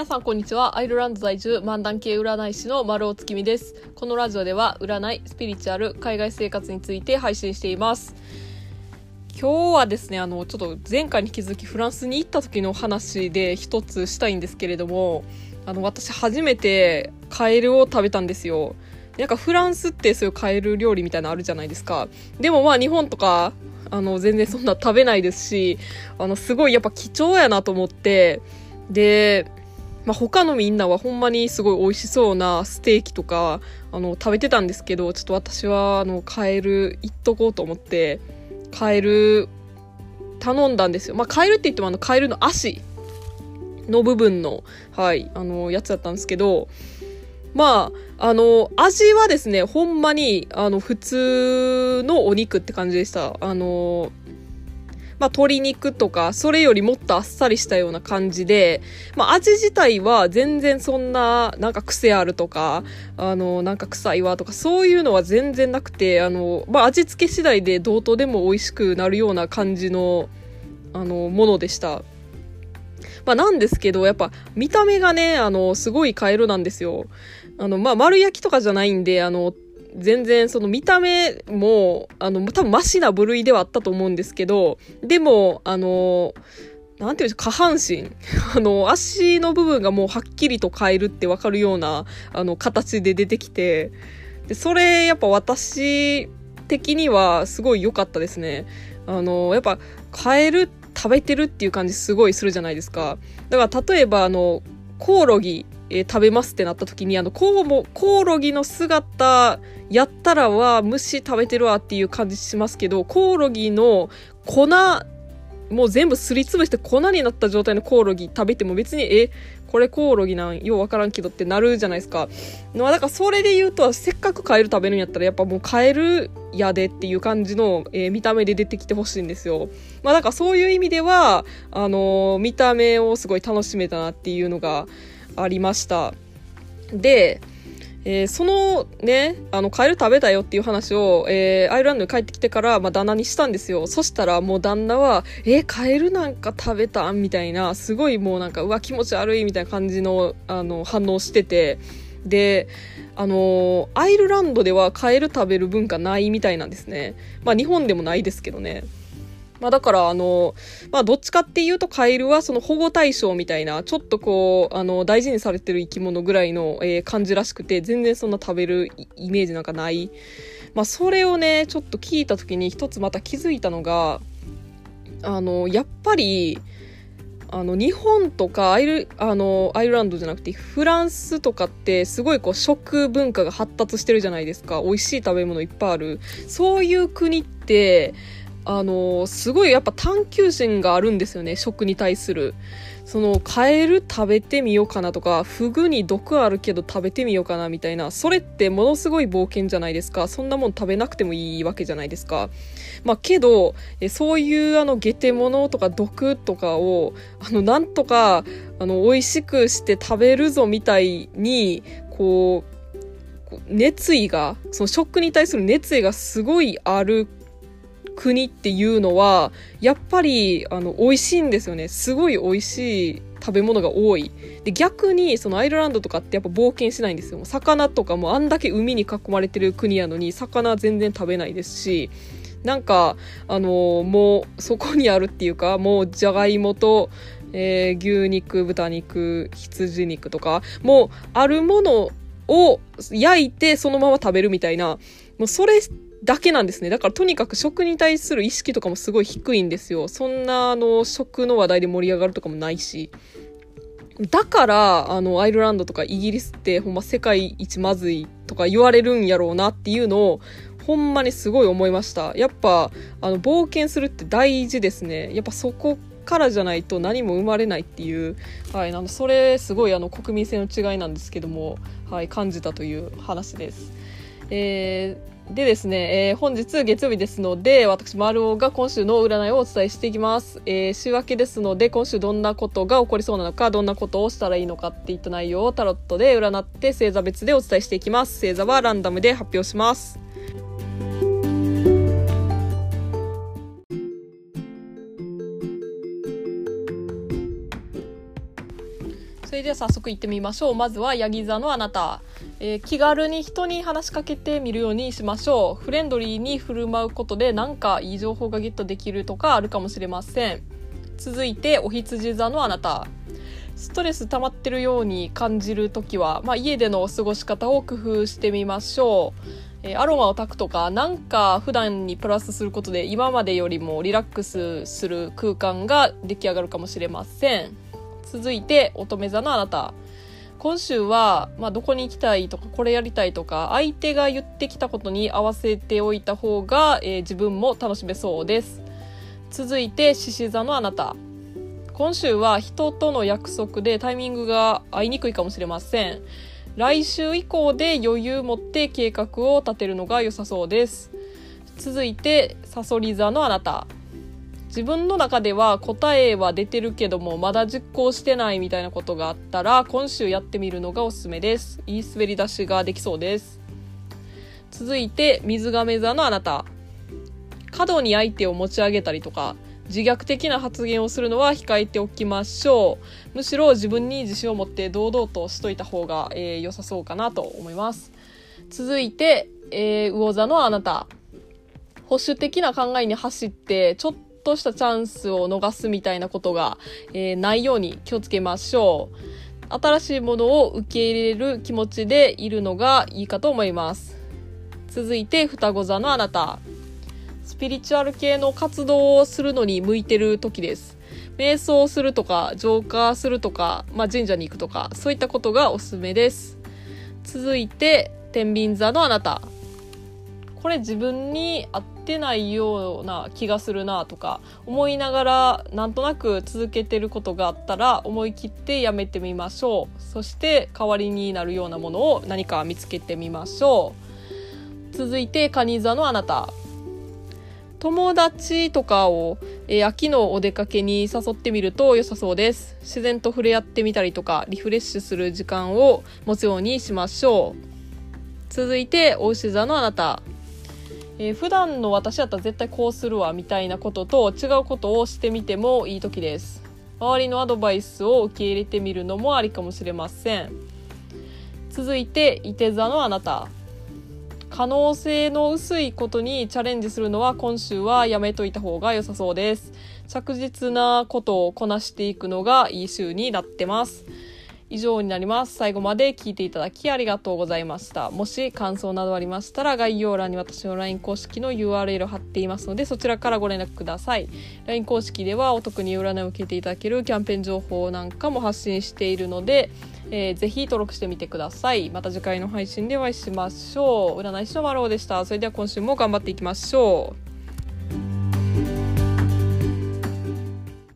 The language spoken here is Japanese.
皆さんこんにちは。アイルランド在住漫談系占い師の丸尾月見です。このラジオでは占いスピリチュアル海外生活について配信しています。今日はですねあのちょっと前回に気づきフランスに行った時の話で一つしたいんですけれどもあの私初めてカエルを食べたんですよ。なんかフランスってそういうカエル料理みたいなのあるじゃないですか。でもまあ日本とかあの全然そんな食べないですしあのすごいやっぱ貴重やなと思ってでまあ、他のみんなはほんまにすごい美味しそうなステーキとかあの食べてたんですけどちょっと私はあのカエル行っとこうと思ってカエル頼んだんですよ。まあ、カエルって言ってもあのカエルの足の部分の、はい、あの、やつだったんですけど、まあ、あの、味はですね、ほんまに、あの、普通のお肉って感じでした。あの、まあ、鶏肉とか、それよりもっとあっさりしたような感じで、まあ、味自体は全然そんな、なんか癖あるとか、あの、なんか臭いわとか、そういうのは全然なくて、あの、まあ、味付け次第でどうとでも美味しくなるような感じの、あの、ものでした。まあ、なんですけど、やっぱ見た目がね、あの、すごいカエルなんですよ。あの、まあ、丸焼きとかじゃないんで、あの、全然その見た目も、あの、多分マシな部類ではあったと思うんですけど、でも、あの、なんていうんですか、下半身。あの、足の部分がもうはっきりと変えるってわかるような、あの、形で出てきて、で、それ、やっぱ私的にはすごい良かったですね。あの、やっぱ、変える、食べてるっていう感じすごいするじゃないですか。だから、例えば、あの、コオロギえー、食べますってなった時に、あの、コウも、コオロギの姿やったらは虫食べてるわっていう感じしますけど、コオロギの粉、もう全部すりつぶして粉になった状態のコオロギ食べても別に、え、これコオロギなんようわからんけどってなるじゃないですか。のだからそれで言うと、せっかくカエル食べるんやったらやっぱもうカエルやでっていう感じの、えー、見た目で出てきてほしいんですよ。まあだからそういう意味では、あのー、見た目をすごい楽しめたなっていうのが、ありました。で、えー、そのね、あの、カエル食べたよっていう話を、えー、アイルランドに帰ってきてから、まあ、旦那にしたんですよ。そしたら、もう旦那は、えー、カエルなんか食べたん？みたいな、すごいもうなんか、うわ、気持ち悪いみたいな感じの、あの、反応してて、で、あのアイルランドではカエル食べる文化ないみたいなんですね。まあ、日本でもないですけどね。まあだからあの、まあどっちかっていうとカエルはその保護対象みたいな、ちょっとこう、あの、大事にされてる生き物ぐらいの、えー、感じらしくて、全然そんな食べるイメージなんかない。まあそれをね、ちょっと聞いた時に一つまた気づいたのが、あの、やっぱり、あの日本とかアイルあのアイルランドじゃなくてフランスとかってすごいこう食文化が発達してるじゃないですか美味しい食べ物いっぱいあるそういう国ってあのすごいやっぱ探求心があるんですよね食に対する。そのカエル食べてみようかなとかフグに毒あるけど食べてみようかなみたいな。それってものすごい冒険じゃないですか。そんなもん食べなくてもいいわけじゃないですか。まあけどえそういうあのゲテモノとか毒とかをあのなんとかあの美味しくして食べるぞみたいにこう熱意がその食に対する熱意がすごいある国っていうのはやっぱりあの美味しいんですよね。すごい美味しい食べ物が多い。で逆にそのアイルランドとかってやっぱ冒険しないんですよ。魚とかもあんだけ海に囲まれてる国やのに魚全然食べないですしなんかあのもうそこにあるっていうかもうじゃがいもとえー、牛肉豚肉羊肉とかもうあるものを焼いてそのまま食べるみたいなもうそれだけなんですね。だからとにかく食に対する意識とかもすごい低いんですよ。そんなあの食の話題で盛り上がるとかもないし。だから、あの、アイルランドとかイギリスってほんま世界一まずいとか言われるんやろうなっていうのをほんまにすごい思いました。やっぱ、あの、冒険するって大事ですね。やっぱそこからじゃないと何も生まれないっていう、はい、あの、それすごいあの、国民性の違いなんですけども、はい、感じたという話です。えーでですね、えー、本日月曜日ですので、私、丸尾が今週の占いをお伝えしていきます。えー、週明けですので、今週どんなことが起こりそうなのか、どんなことをしたらいいのかっていった内容をタロットで占って、星座別でお伝えしていきます。星座はランダムで発表します。それでは早速行ってみましょうまずはヤギ座のあなた、えー、気軽に人に話しかけてみるようにしましょう。フレンドリーに振る舞うことで何かいい情報がゲットできるとかあるかもしれません。続いてお羊座のあなた。ストレス溜まってるように感じる時は、まあ、家での過ごし方を工夫してみましょう。えアロマを炊くとかなんか普段にプラスすることで今までよりもリラックスする空間が出来上がるかもしれません。続いて乙女座のあなた。今週は、まあ、どこに行きたいとかこれやりたいとか相手が言ってきたことに合わせておいた方が、えー、自分も楽しめそうです。続いて獅子座のあなた。今週は人との約束でタイミングが合いにくいかもしれません。来週以降で余裕持って計画を立てるのが良さそうです。続いてさそり座のあなた。自分の中では答えは出てるけどもまだ実行してないみたいなことがあったら今週やってみるのがおすすめです。いい滑り出しができそうです。続いて水亀座のあなた。過度に相手を持ち上げたりとか自虐的な発言をするのは控えておきましょう。むしろ自分に自信を持って堂々としといた方が、えー、良さそうかなと思います。続いて、えー、魚座のあなた。保守的な考えに走ってちょっとしたチャンスを逃すみたいなことが、えー、ないように気をつけましょう新しいものを受け入れる気持ちでいるのがいいかと思います続いて双子座のあなたスピリチュアル系の活動をするのに向いてる時です。瞑想するとか、浄化するとか、まあ、神社に行くとか、そういったことがおすすめです。続いて、天秤座のあなた。これ自分に合ってないような気がするなとか思いながらなんとなく続けてることがあったら思い切ってやめてみましょうそして代わりになるようなものを何か見つけてみましょう続いて蟹座のあなた友達とかを、えー、秋のお出かけに誘ってみると良さそうです。自然と触れ合ってみたりとか、リフレッシュする時間を持つようにしましょう。続いて、お牛座のあなた。えー、普段の私だったら絶対こうするわみたいなことと違うことをしてみてもいい時です。周りのアドバイスを受け入れてみるのもありかもしれません。続いて、いて座のあなた。可能性の薄いことにチャレンジするのは今週はやめといた方が良さそうです。着実なことをこなしていくのがいい週になってます。以上になります。最後まで聞いていただきありがとうございました。もし感想などありましたら概要欄に私の LINE 公式の URL を貼っていますのでそちらからご連絡ください。LINE 公式ではお得に占いを受けていただけるキャンペーン情報なんかも発信しているのでえー、ぜひ登録してみてください。また次回の配信でお会いしましょう。占い師の丸尾でした。それでは今週も頑張っていきましょう。